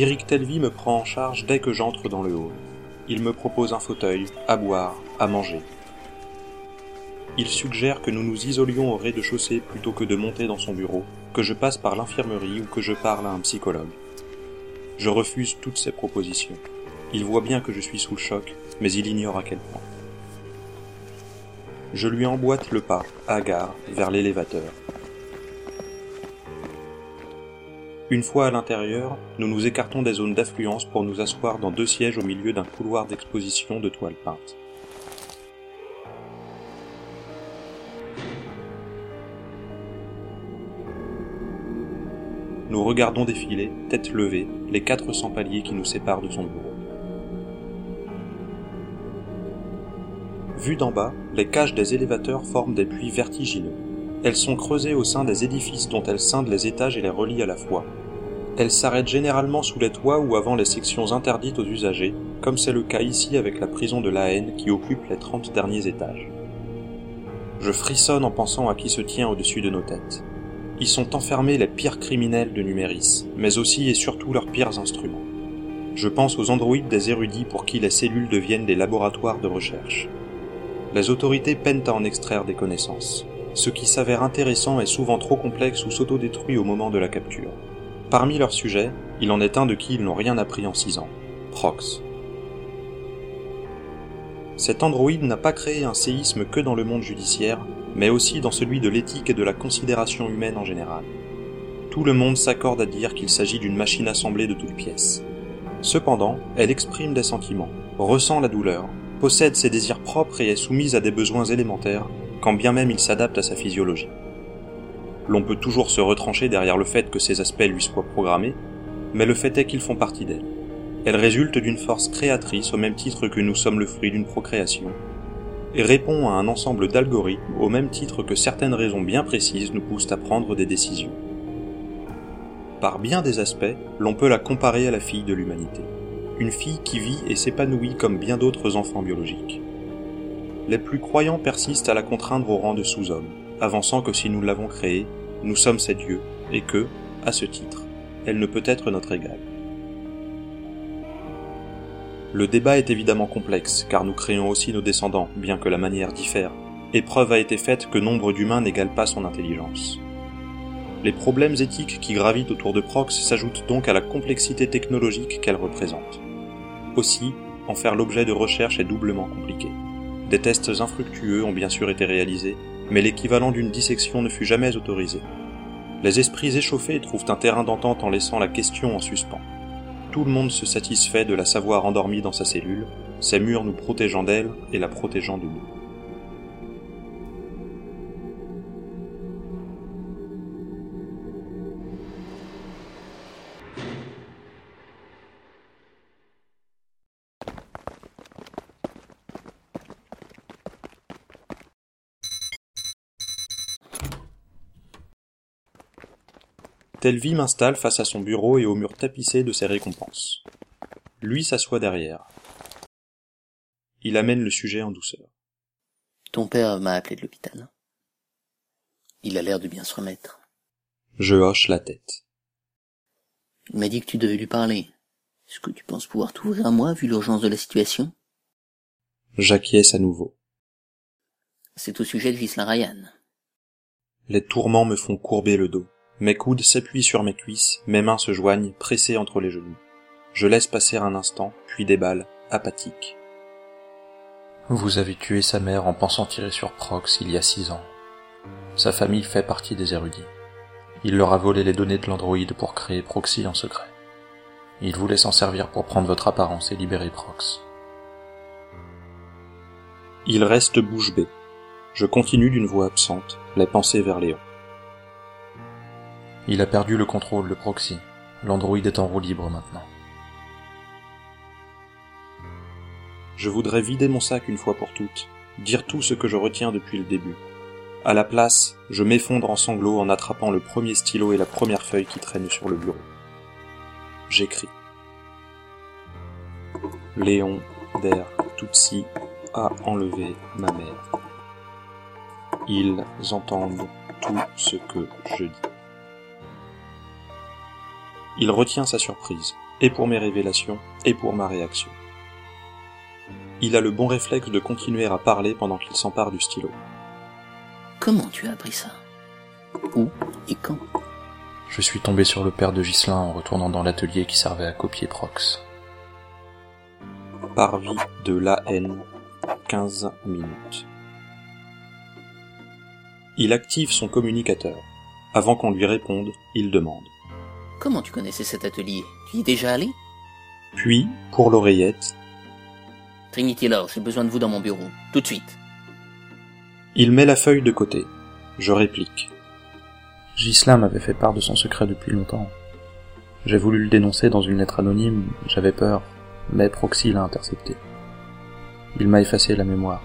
Eric Telvy me prend en charge dès que j'entre dans le hall. Il me propose un fauteuil, à boire, à manger. Il suggère que nous nous isolions au rez-de-chaussée plutôt que de monter dans son bureau, que je passe par l'infirmerie ou que je parle à un psychologue. Je refuse toutes ces propositions. Il voit bien que je suis sous le choc, mais il ignore à quel point. Je lui emboîte le pas, hagard, vers l'élévateur. Une fois à l'intérieur, nous nous écartons des zones d'affluence pour nous asseoir dans deux sièges au milieu d'un couloir d'exposition de toiles peintes. Nous regardons défiler, tête levée, les 400 paliers qui nous séparent de son bureau. Vues d'en bas, les cages des élévateurs forment des puits vertigineux. Elles sont creusées au sein des édifices dont elles scindent les étages et les relient à la fois. Elles s'arrêtent généralement sous les toits ou avant les sections interdites aux usagers, comme c'est le cas ici avec la prison de la haine qui occupe les 30 derniers étages. Je frissonne en pensant à qui se tient au-dessus de nos têtes. Ils sont enfermés les pires criminels de Numéris, mais aussi et surtout leurs pires instruments. Je pense aux androïdes des érudits pour qui les cellules deviennent des laboratoires de recherche. Les autorités peinent à en extraire des connaissances. Ce qui s'avère intéressant est souvent trop complexe ou s'autodétruit au moment de la capture. Parmi leurs sujets, il en est un de qui ils n'ont rien appris en six ans. Prox. Cet androïde n'a pas créé un séisme que dans le monde judiciaire, mais aussi dans celui de l'éthique et de la considération humaine en général. Tout le monde s'accorde à dire qu'il s'agit d'une machine assemblée de toutes pièces. Cependant, elle exprime des sentiments, ressent la douleur, possède ses désirs propres et est soumise à des besoins élémentaires, quand bien même il s'adapte à sa physiologie. L'on peut toujours se retrancher derrière le fait que ces aspects lui soient programmés, mais le fait est qu'ils font partie d'elle. Elle résulte d'une force créatrice au même titre que nous sommes le fruit d'une procréation, et répond à un ensemble d'algorithmes au même titre que certaines raisons bien précises nous poussent à prendre des décisions. Par bien des aspects, l'on peut la comparer à la fille de l'humanité. Une fille qui vit et s'épanouit comme bien d'autres enfants biologiques. Les plus croyants persistent à la contraindre au rang de sous-homme, avançant que si nous l'avons créée, nous sommes ses dieux, et que, à ce titre, elle ne peut être notre égale. Le débat est évidemment complexe, car nous créons aussi nos descendants, bien que la manière diffère, et preuve a été faite que nombre d'humains n'égale pas son intelligence. Les problèmes éthiques qui gravitent autour de Prox s'ajoutent donc à la complexité technologique qu'elle représente. Aussi, en faire l'objet de recherches est doublement compliqué. Des tests infructueux ont bien sûr été réalisés, mais l'équivalent d'une dissection ne fut jamais autorisé. Les esprits échauffés trouvent un terrain d'entente en laissant la question en suspens tout le monde se satisfait de la savoir endormie dans sa cellule, ses murs nous protégeant d'elle et la protégeant de nous. Telvi m'installe face à son bureau et au mur tapissé de ses récompenses. Lui s'assoit derrière. Il amène le sujet en douceur. Ton père m'a appelé de l'hôpital. Il a l'air de bien se remettre. Je hoche la tête. Il m'a dit que tu devais lui parler. Est-ce que tu penses pouvoir t'ouvrir à moi vu l'urgence de la situation? J'acquiesce à nouveau. C'est au sujet de Gisela Ryan. Les tourments me font courber le dos. Mes coudes s'appuient sur mes cuisses, mes mains se joignent, pressées entre les genoux. Je laisse passer un instant, puis déballe, apathique. Vous avez tué sa mère en pensant tirer sur Prox il y a six ans. Sa famille fait partie des érudits. Il leur a volé les données de l'androïde pour créer Proxy en secret. Il voulait s'en servir pour prendre votre apparence et libérer Prox. Il reste bouche bée. Je continue d'une voix absente, les pensées vers Léon. Il a perdu le contrôle de Proxy. L'Android est en roue libre maintenant. Je voudrais vider mon sac une fois pour toutes, dire tout ce que je retiens depuis le début. À la place, je m'effondre en sanglots en attrapant le premier stylo et la première feuille qui traînent sur le bureau. J'écris. Léon Der Tutsi a enlevé ma mère. Ils entendent tout ce que je dis. Il retient sa surprise. et pour mes révélations, et pour ma réaction. Il a le bon réflexe de continuer à parler pendant qu'il s'empare du stylo. Comment tu as appris ça? Où et quand? Je suis tombé sur le père de Ghislain en retournant dans l'atelier qui servait à copier Prox. Parvis de la haine, 15 minutes. Il active son communicateur. Avant qu'on lui réponde, il demande. Comment tu connaissais cet atelier? Tu y es déjà allé? Puis, pour l'oreillette, Trinity Lord, j'ai besoin de vous dans mon bureau. Tout de suite. il met la feuille de côté. Je réplique. Ghislain m'avait fait part de son secret depuis longtemps. J'ai voulu le dénoncer dans une lettre anonyme, j'avais peur, mais Proxy l'a intercepté. Il m'a effacé la mémoire.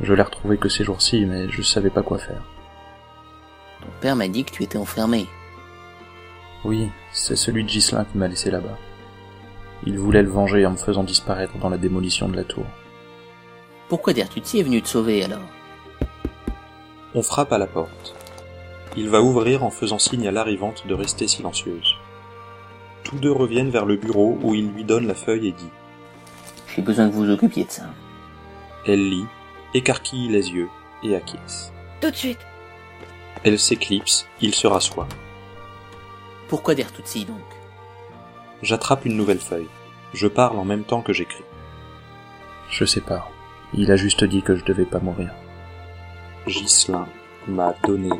Je l'ai retrouvé que ces jours-ci, mais je savais pas quoi faire. Ton père m'a dit que tu étais enfermé. Oui, c'est celui de Ghislain qui m'a laissé là-bas. Il voulait le venger en me faisant disparaître dans la démolition de la tour. Pourquoi Dertutsi est venu te sauver alors? On frappe à la porte. Il va ouvrir en faisant signe à l'arrivante de rester silencieuse. Tous deux reviennent vers le bureau où il lui donne la feuille et dit. J'ai besoin que vous vous occupiez de ça. Elle lit, écarquille les yeux et acquiesce. Tout de suite. Elle s'éclipse, il se rassoit. Pourquoi Dertutsi donc? J'attrape une nouvelle feuille. Je parle en même temps que j'écris. Je sais pas. Il a juste dit que je devais pas mourir. Ghislain m'a donné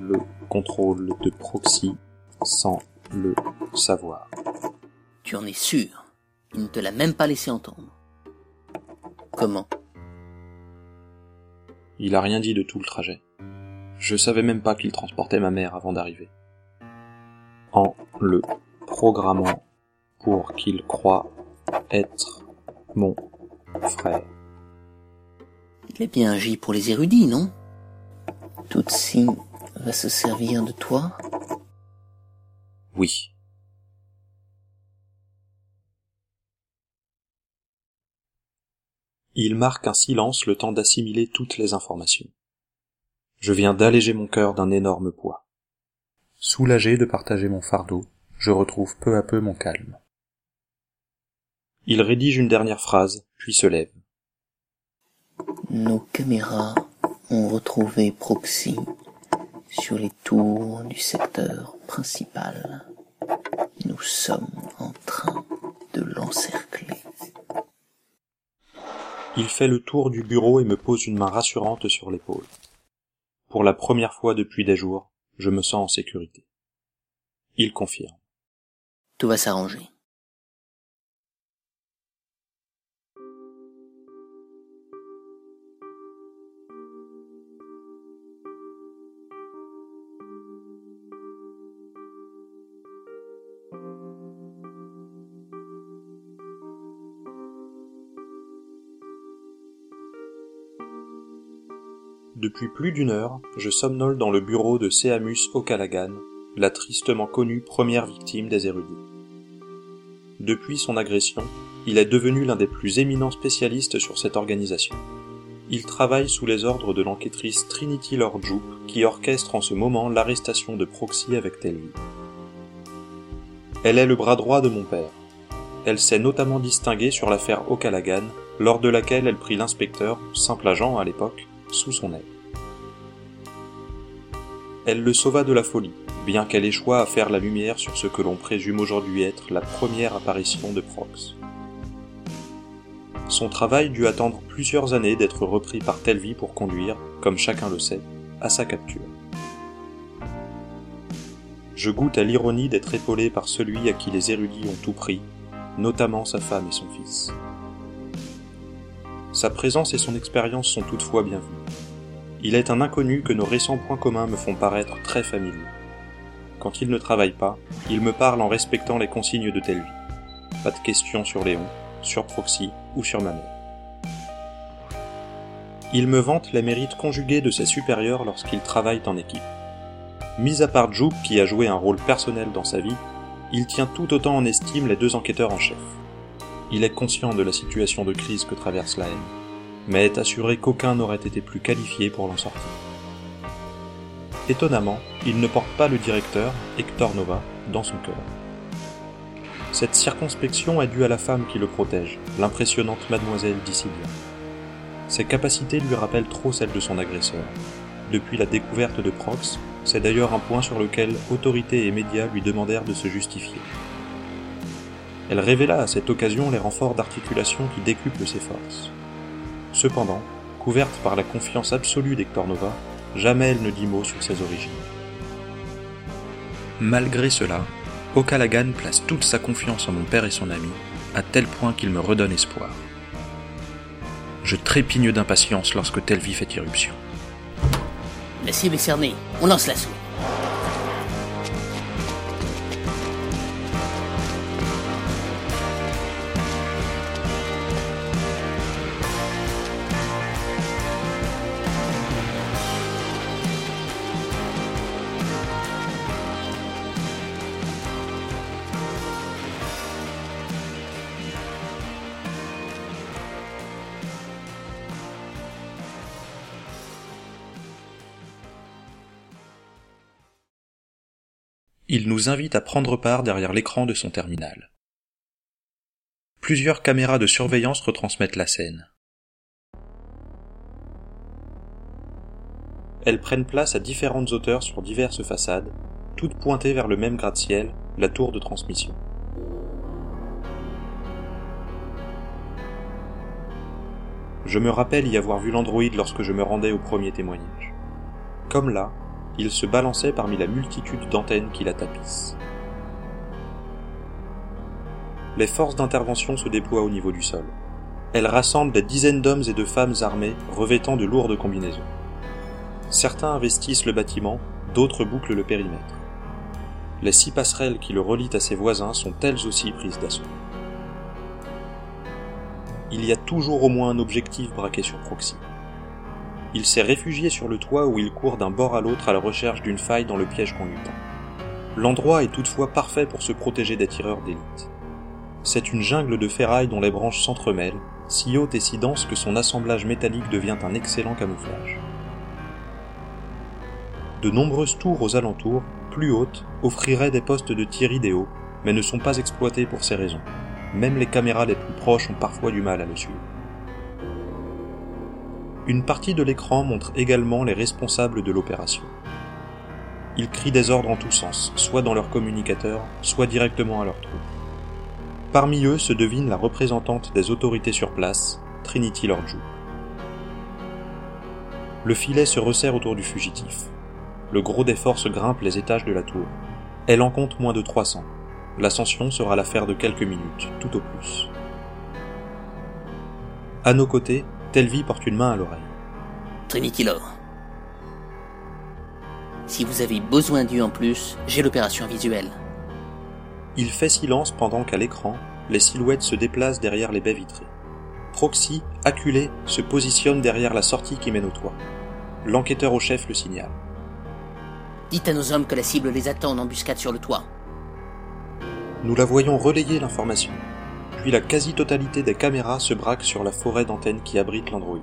le contrôle de proxy sans le savoir. Tu en es sûr? Il ne te l'a même pas laissé entendre. Comment? Il a rien dit de tout le trajet. Je savais même pas qu'il transportait ma mère avant d'arriver. En le programmant pour qu'il croie être mon frère. Il a bien agi pour les érudits, non? Tutsi va se servir de toi? Oui. Il marque un silence le temps d'assimiler toutes les informations. Je viens d'alléger mon cœur d'un énorme poids. Soulagé de partager mon fardeau, je retrouve peu à peu mon calme. Il rédige une dernière phrase, puis se lève. Nos caméras ont retrouvé Proxy sur les tours du secteur principal. Nous sommes en train de l'encercler. Il fait le tour du bureau et me pose une main rassurante sur l'épaule. Pour la première fois depuis des jours, je me sens en sécurité. Il confirme. Tout va s'arranger. Depuis plus d'une heure, je somnole dans le bureau de Seamus O'Callaghan, la tristement connue première victime des érudits. Depuis son agression, il est devenu l'un des plus éminents spécialistes sur cette organisation. Il travaille sous les ordres de l'enquêtrice Trinity Lord qui orchestre en ce moment l'arrestation de Proxy avec Telvi. Elle est le bras droit de mon père. Elle s'est notamment distinguée sur l'affaire O'Callaghan, lors de laquelle elle prit l'inspecteur, simple agent à l'époque, sous son aile. Elle le sauva de la folie, bien qu'elle échoua à faire la lumière sur ce que l'on présume aujourd'hui être la première apparition de Prox. Son travail dut attendre plusieurs années d'être repris par Telvi pour conduire, comme chacun le sait, à sa capture. Je goûte à l'ironie d'être épaulé par celui à qui les érudits ont tout pris, notamment sa femme et son fils. Sa présence et son expérience sont toutefois bienvenues. Il est un inconnu que nos récents points communs me font paraître très familiers. Quand il ne travaille pas, il me parle en respectant les consignes de Telvi. Pas de questions sur Léon, sur Proxy ou sur ma mère. Il me vante les mérites conjugués de ses supérieurs lorsqu'ils travaillent en équipe. Mis à part Jupe qui a joué un rôle personnel dans sa vie, il tient tout autant en estime les deux enquêteurs en chef. Il est conscient de la situation de crise que traverse la haine, mais est assuré qu'aucun n'aurait été plus qualifié pour l'en sortir. Étonnamment, il ne porte pas le directeur, Hector Nova, dans son cœur. Cette circonspection est due à la femme qui le protège, l'impressionnante mademoiselle Dissidia. Ses capacités lui rappellent trop celles de son agresseur. Depuis la découverte de Prox, c'est d'ailleurs un point sur lequel autorités et médias lui demandèrent de se justifier. Elle révéla à cette occasion les renforts d'articulation qui décuplent ses forces. Cependant, couverte par la confiance absolue d'Hector Nova, jamais elle ne dit mot sur ses origines. Malgré cela, O'Callaghan place toute sa confiance en mon père et son ami, à tel point qu'il me redonne espoir. Je trépigne d'impatience lorsque Telvi fait irruption. La cible est cernée, on lance l'assaut. Il nous invite à prendre part derrière l'écran de son terminal. Plusieurs caméras de surveillance retransmettent la scène. Elles prennent place à différentes hauteurs sur diverses façades, toutes pointées vers le même gratte-ciel, la tour de transmission. Je me rappelle y avoir vu l'androïde lorsque je me rendais au premier témoignage. Comme là, il se balançait parmi la multitude d'antennes qui la tapissent. Les forces d'intervention se déploient au niveau du sol. Elles rassemblent des dizaines d'hommes et de femmes armés revêtant de lourdes combinaisons. Certains investissent le bâtiment, d'autres bouclent le périmètre. Les six passerelles qui le relient à ses voisins sont elles aussi prises d'assaut. Il y a toujours au moins un objectif braqué sur Proxy. Il s'est réfugié sur le toit où il court d'un bord à l'autre à la recherche d'une faille dans le piège qu'on lui tend. L'endroit est toutefois parfait pour se protéger des tireurs d'élite. C'est une jungle de ferraille dont les branches s'entremêlent, si haute et si dense que son assemblage métallique devient un excellent camouflage. De nombreuses tours aux alentours, plus hautes, offriraient des postes de tir idéaux, mais ne sont pas exploitées pour ces raisons. Même les caméras les plus proches ont parfois du mal à le suivre. Une partie de l'écran montre également les responsables de l'opération. Ils crient des ordres en tous sens, soit dans leur communicateur, soit directement à leur troupes. Parmi eux se devine la représentante des autorités sur place, Trinity Lordjou. Le filet se resserre autour du fugitif. Le gros des forces grimpe les étages de la tour. Elle en compte moins de 300. L'ascension sera l'affaire de quelques minutes, tout au plus. À nos côtés, Telvi porte une main à l'oreille. Trinity Lore. Si vous avez besoin d'eux en plus, j'ai l'opération visuelle. Il fait silence pendant qu'à l'écran, les silhouettes se déplacent derrière les baies vitrées. Proxy, acculé, se positionne derrière la sortie qui mène au toit. L'enquêteur au chef le signale. Dites à nos hommes que la cible les attend en embuscade sur le toit. Nous la voyons relayer l'information. Puis la quasi-totalité des caméras se braquent sur la forêt d'antennes qui abrite l'androïde.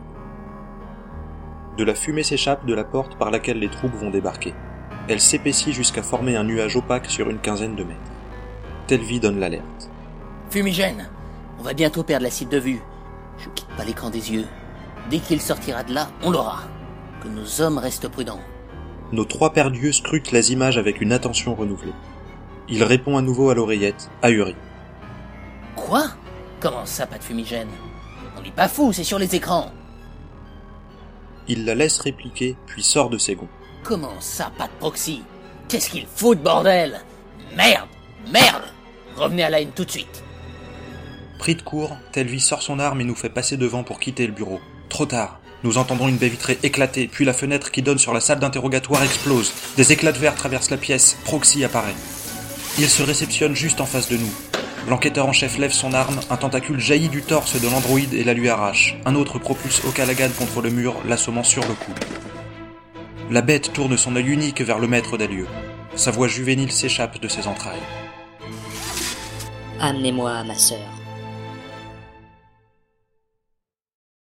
De la fumée s'échappe de la porte par laquelle les troupes vont débarquer. Elle s'épaissit jusqu'à former un nuage opaque sur une quinzaine de mètres. Telvi donne l'alerte. Fumigène On va bientôt perdre la cible de vue. Je quitte pas l'écran des yeux. Dès qu'il sortira de là, on l'aura. Que nos hommes restent prudents. Nos trois perdus scrutent les images avec une attention renouvelée. Il répond à nouveau à l'oreillette, ahuri. Quoi Comment ça, pas de fumigène? On n'est pas fou, c'est sur les écrans. Il la laisse répliquer, puis sort de ses gonds. Comment ça, pas de proxy? Qu'est-ce qu'il fout de bordel? Merde Merde Revenez à la haine tout de suite. Pris de court, Telvi sort son arme et nous fait passer devant pour quitter le bureau. Trop tard. Nous entendons une baie vitrée éclater, puis la fenêtre qui donne sur la salle d'interrogatoire explose. Des éclats de verre traversent la pièce. Proxy apparaît. Il se réceptionne juste en face de nous. L'enquêteur en chef lève son arme, un tentacule jaillit du torse de l'androïde et la lui arrache. Un autre propulse O'Callaghan contre le mur, l'assommant sur le cou. La bête tourne son œil unique vers le maître des lieux. Sa voix juvénile s'échappe de ses entrailles. Amenez-moi ma sœur.